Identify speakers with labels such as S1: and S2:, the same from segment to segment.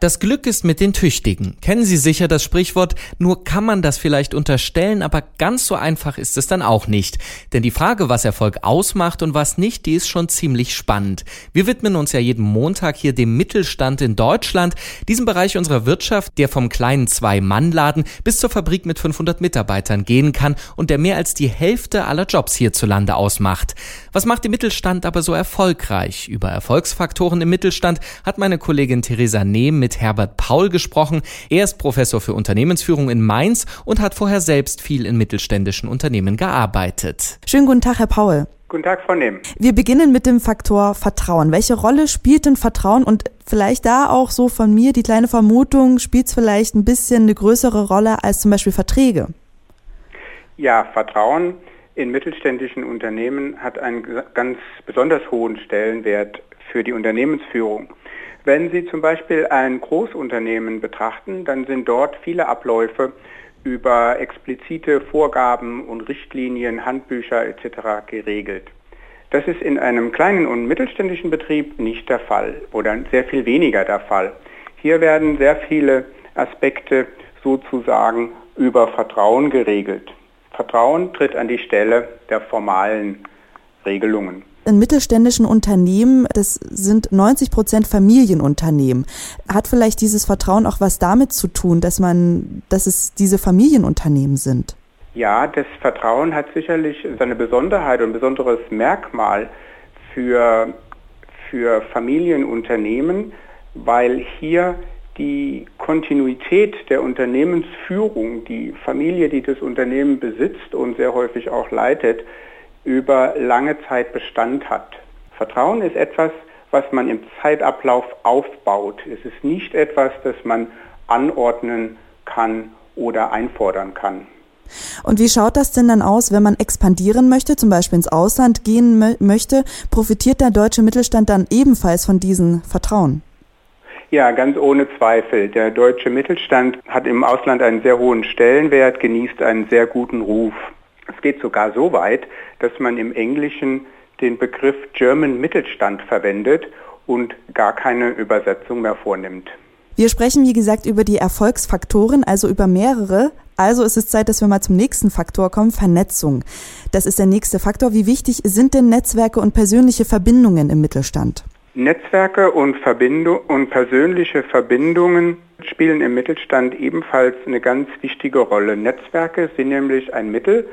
S1: Das Glück ist mit den Tüchtigen. Kennen Sie sicher das Sprichwort, nur kann man das vielleicht unterstellen, aber ganz so einfach ist es dann auch nicht. Denn die Frage, was Erfolg ausmacht und was nicht, die ist schon ziemlich spannend. Wir widmen uns ja jeden Montag hier dem Mittelstand in Deutschland, diesem Bereich unserer Wirtschaft, der vom kleinen Zwei-Mann-Laden bis zur Fabrik mit 500 Mitarbeitern gehen kann und der mehr als die Hälfte aller Jobs hierzulande ausmacht. Was macht den Mittelstand aber so erfolgreich? Über Erfolgsfaktoren im Mittelstand hat meine Kollegin Theresa Nehm mit mit Herbert Paul gesprochen. Er ist Professor für Unternehmensführung in Mainz und hat vorher selbst viel in mittelständischen Unternehmen gearbeitet.
S2: Schönen guten Tag, Herr Paul.
S3: Guten Tag, Frau Nehm.
S2: Wir beginnen mit dem Faktor Vertrauen. Welche Rolle spielt denn Vertrauen und vielleicht da auch so von mir die kleine Vermutung, spielt es vielleicht ein bisschen eine größere Rolle als zum Beispiel Verträge?
S3: Ja, Vertrauen in mittelständischen Unternehmen hat einen ganz besonders hohen Stellenwert für die Unternehmensführung. Wenn Sie zum Beispiel ein Großunternehmen betrachten, dann sind dort viele Abläufe über explizite Vorgaben und Richtlinien, Handbücher etc. geregelt. Das ist in einem kleinen und mittelständischen Betrieb nicht der Fall oder sehr viel weniger der Fall. Hier werden sehr viele Aspekte sozusagen über Vertrauen geregelt. Vertrauen tritt an die Stelle der formalen Regelungen
S2: in mittelständischen Unternehmen, das sind 90 Prozent Familienunternehmen. Hat vielleicht dieses Vertrauen auch was damit zu tun, dass man, dass es diese Familienunternehmen sind?
S3: Ja, das Vertrauen hat sicherlich seine Besonderheit und besonderes Merkmal für, für Familienunternehmen, weil hier die Kontinuität der Unternehmensführung, die Familie, die das Unternehmen besitzt und sehr häufig auch leitet, über lange Zeit Bestand hat. Vertrauen ist etwas, was man im Zeitablauf aufbaut. Es ist nicht etwas, das man anordnen kann oder einfordern kann.
S2: Und wie schaut das denn dann aus, wenn man expandieren möchte, zum Beispiel ins Ausland gehen möchte? Profitiert der deutsche Mittelstand dann ebenfalls von diesem Vertrauen?
S3: Ja, ganz ohne Zweifel. Der deutsche Mittelstand hat im Ausland einen sehr hohen Stellenwert, genießt einen sehr guten Ruf. Es geht sogar so weit, dass man im Englischen den Begriff German Mittelstand verwendet und gar keine Übersetzung mehr vornimmt.
S2: Wir sprechen, wie gesagt, über die Erfolgsfaktoren, also über mehrere. Also ist es Zeit, dass wir mal zum nächsten Faktor kommen, Vernetzung. Das ist der nächste Faktor. Wie wichtig sind denn Netzwerke und persönliche Verbindungen im Mittelstand?
S3: Netzwerke und, Verbindung und persönliche Verbindungen spielen im Mittelstand ebenfalls eine ganz wichtige Rolle. Netzwerke sind nämlich ein Mittel,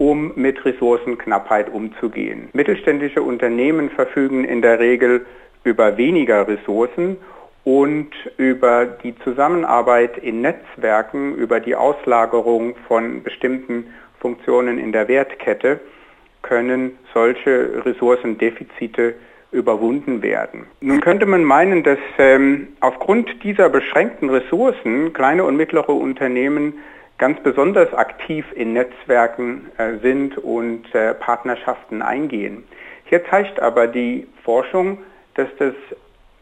S3: um mit Ressourcenknappheit umzugehen. Mittelständische Unternehmen verfügen in der Regel über weniger Ressourcen und über die Zusammenarbeit in Netzwerken, über die Auslagerung von bestimmten Funktionen in der Wertkette können solche Ressourcendefizite überwunden werden. Nun könnte man meinen, dass ähm, aufgrund dieser beschränkten Ressourcen kleine und mittlere Unternehmen ganz besonders aktiv in Netzwerken äh, sind und äh, Partnerschaften eingehen. Hier zeigt aber die Forschung, dass das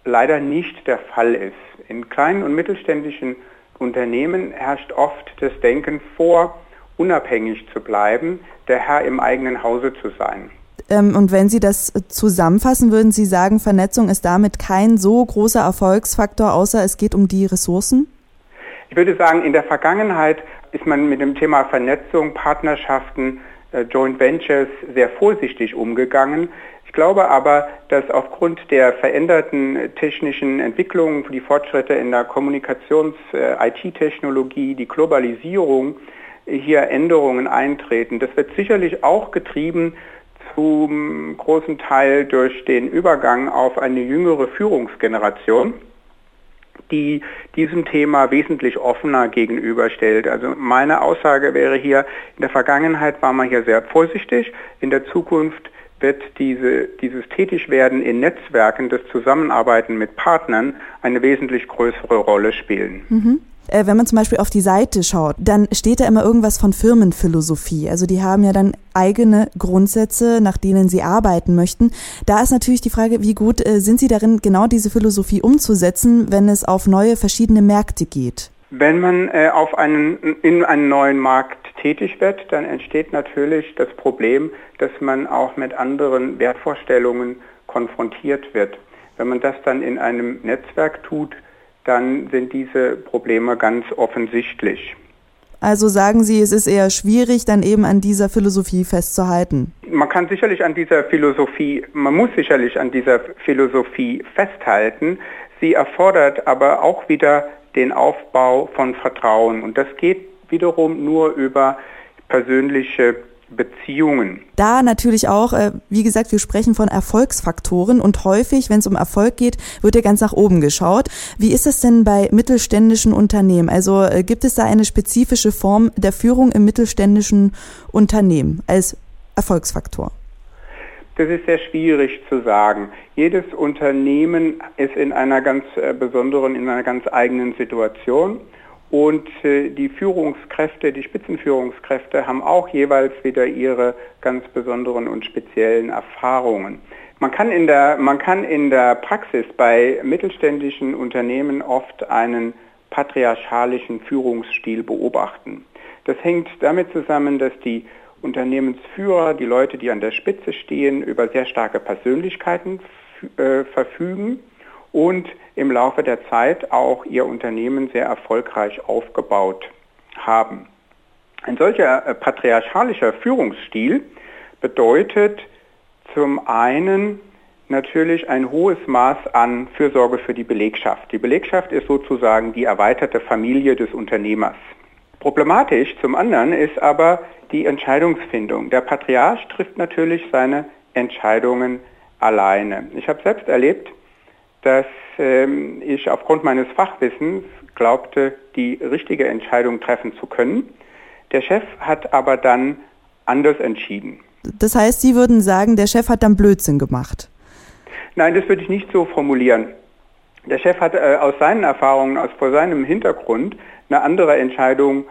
S3: leider nicht der Fall ist. In kleinen und mittelständischen Unternehmen herrscht oft das Denken vor, unabhängig zu bleiben, der Herr im eigenen Hause zu sein.
S2: Ähm, und wenn Sie das zusammenfassen, würden Sie sagen, Vernetzung ist damit kein so großer Erfolgsfaktor, außer es geht um die Ressourcen?
S3: Ich würde sagen, in der Vergangenheit ist man mit dem Thema Vernetzung, Partnerschaften, äh, Joint Ventures sehr vorsichtig umgegangen. Ich glaube aber, dass aufgrund der veränderten technischen Entwicklungen, die Fortschritte in der Kommunikations-IT-Technologie, äh, die Globalisierung, hier Änderungen eintreten. Das wird sicherlich auch getrieben zum großen Teil durch den Übergang auf eine jüngere Führungsgeneration die diesem Thema wesentlich offener gegenüberstellt. Also meine Aussage wäre hier, in der Vergangenheit war man hier sehr vorsichtig, in der Zukunft wird diese, dieses Tätigwerden in Netzwerken, das Zusammenarbeiten mit Partnern eine wesentlich größere Rolle spielen.
S2: Mhm. Äh, wenn man zum Beispiel auf die Seite schaut, dann steht da immer irgendwas von Firmenphilosophie. Also die haben ja dann eigene Grundsätze, nach denen sie arbeiten möchten. Da ist natürlich die Frage, wie gut äh, sind sie darin, genau diese Philosophie umzusetzen, wenn es auf neue verschiedene Märkte geht?
S3: Wenn man äh, auf einen, in einen neuen Markt tätig wird, dann entsteht natürlich das Problem, dass man auch mit anderen Wertvorstellungen konfrontiert wird. Wenn man das dann in einem Netzwerk tut, dann sind diese Probleme ganz offensichtlich.
S2: Also sagen Sie, es ist eher schwierig, dann eben an dieser Philosophie festzuhalten.
S3: Man kann sicherlich an dieser Philosophie, man muss sicherlich an dieser Philosophie festhalten. Sie erfordert aber auch wieder den Aufbau von Vertrauen. Und das geht wiederum nur über persönliche Beziehungen.
S2: Da natürlich auch, äh, wie gesagt, wir sprechen von Erfolgsfaktoren und häufig, wenn es um Erfolg geht, wird ja ganz nach oben geschaut. Wie ist es denn bei mittelständischen Unternehmen? Also äh, gibt es da eine spezifische Form der Führung im mittelständischen Unternehmen als Erfolgsfaktor?
S3: Das ist sehr schwierig zu sagen. Jedes Unternehmen ist in einer ganz äh, besonderen, in einer ganz eigenen Situation. Und äh, die Führungskräfte, die Spitzenführungskräfte haben auch jeweils wieder ihre ganz besonderen und speziellen Erfahrungen. Man kann in der, man kann in der Praxis bei mittelständischen Unternehmen oft einen patriarchalischen Führungsstil beobachten. Das hängt damit zusammen, dass die Unternehmensführer, die Leute, die an der Spitze stehen, über sehr starke Persönlichkeiten äh, verfügen und im Laufe der Zeit auch ihr Unternehmen sehr erfolgreich aufgebaut haben. Ein solcher äh, patriarchalischer Führungsstil bedeutet zum einen natürlich ein hohes Maß an Fürsorge für die Belegschaft. Die Belegschaft ist sozusagen die erweiterte Familie des Unternehmers. Problematisch zum anderen ist aber die Entscheidungsfindung. Der Patriarch trifft natürlich seine Entscheidungen alleine. Ich habe selbst erlebt, dass ähm, ich aufgrund meines Fachwissens glaubte, die richtige Entscheidung treffen zu können. Der Chef hat aber dann anders entschieden.
S2: Das heißt, Sie würden sagen, der Chef hat dann Blödsinn gemacht?
S3: Nein, das würde ich nicht so formulieren. Der Chef hat äh, aus seinen Erfahrungen, aus vor seinem Hintergrund eine andere Entscheidung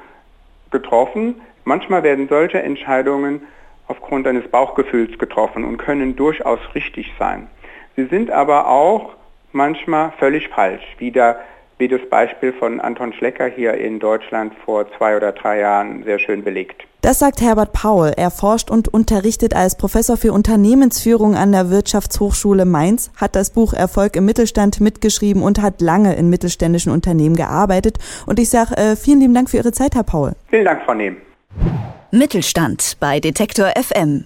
S3: getroffen. Manchmal werden solche Entscheidungen aufgrund eines Bauchgefühls getroffen und können durchaus richtig sein. Sie sind aber auch manchmal völlig falsch, wie, der, wie das Beispiel von Anton Schlecker hier in Deutschland vor zwei oder drei Jahren sehr schön belegt.
S2: Das sagt Herbert Paul. Er forscht und unterrichtet als Professor für Unternehmensführung an der Wirtschaftshochschule Mainz, hat das Buch Erfolg im Mittelstand mitgeschrieben und hat lange in mittelständischen Unternehmen gearbeitet. Und ich sage äh, vielen lieben Dank für Ihre Zeit, Herr Paul.
S3: Vielen Dank, Frau Nehm.
S4: Mittelstand bei Detektor FM.